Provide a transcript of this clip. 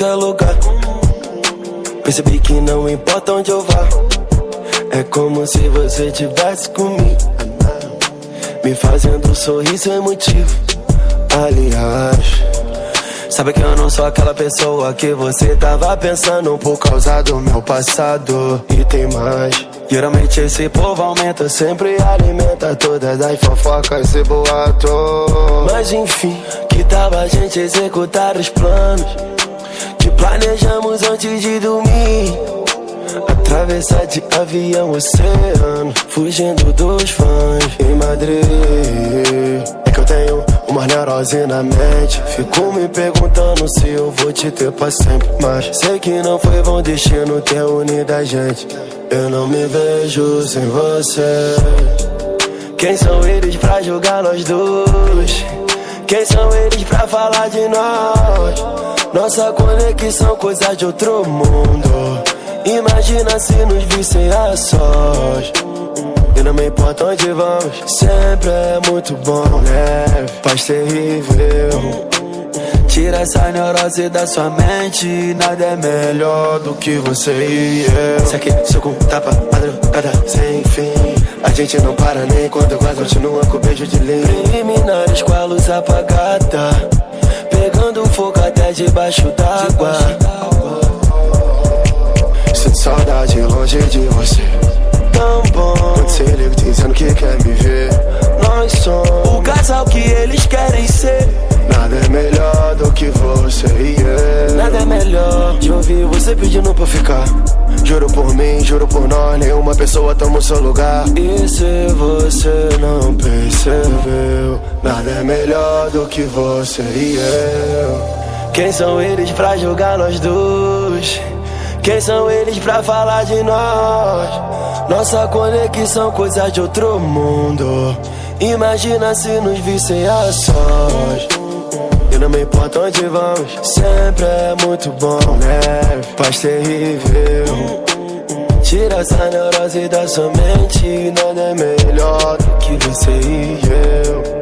qualquer lugar. Percebi que não importa onde eu vá. É como se você tivesse comigo. Me fazendo sorrir sem motivo. Aliás, sabe que eu não sou aquela pessoa que você tava pensando por causa do meu passado. E tem mais. Geralmente esse povo aumenta, sempre alimenta todas as fofocas e boato. Mas enfim, que tal a gente executar os planos que planejamos antes de dormir? Atravessar de avião oceano, fugindo dos fãs em Madrid. É que eu tenho uma neurose na mente. Fico me perguntando se eu vou te ter pra sempre. Mas sei que não foi bom destino ter unido a gente. Eu não me vejo sem você. Quem são eles pra julgar nós dois? Quem são eles pra falar de nós? Nossa conexão, coisa de outro mundo. Imagina se nos vissem a sós. E não me importa onde vamos, sempre é muito bom, né? Paz terrível. Tira essa neurose da sua mente. Nada é melhor do que você e eu. Isso aqui, soco, tapa, madrugada sem fim. A gente não para nem quando quase continua com beijo de leite. Preliminares com a luz apagada. Pegando fogo até debaixo d'água. Sinto saudade longe de você. Tão bom. Quando você liga dizendo que quer me ver. Nós somos o casal que eles querem ser. Nada é melhor do que você e ouvir você pedindo pra ficar. Juro por mim, juro por nós, nenhuma pessoa toma o seu lugar. E se você não percebeu, nada é melhor do que você e eu. Quem são eles pra julgar nós dois? Quem são eles pra falar de nós? Nossa conexão, coisa de outro mundo. Imagina se nos vissem a sós. Não me importa onde vamos, sempre é muito bom, né? Paz terrível. Tira essa neurose da sua mente. Nada é melhor do que você e eu.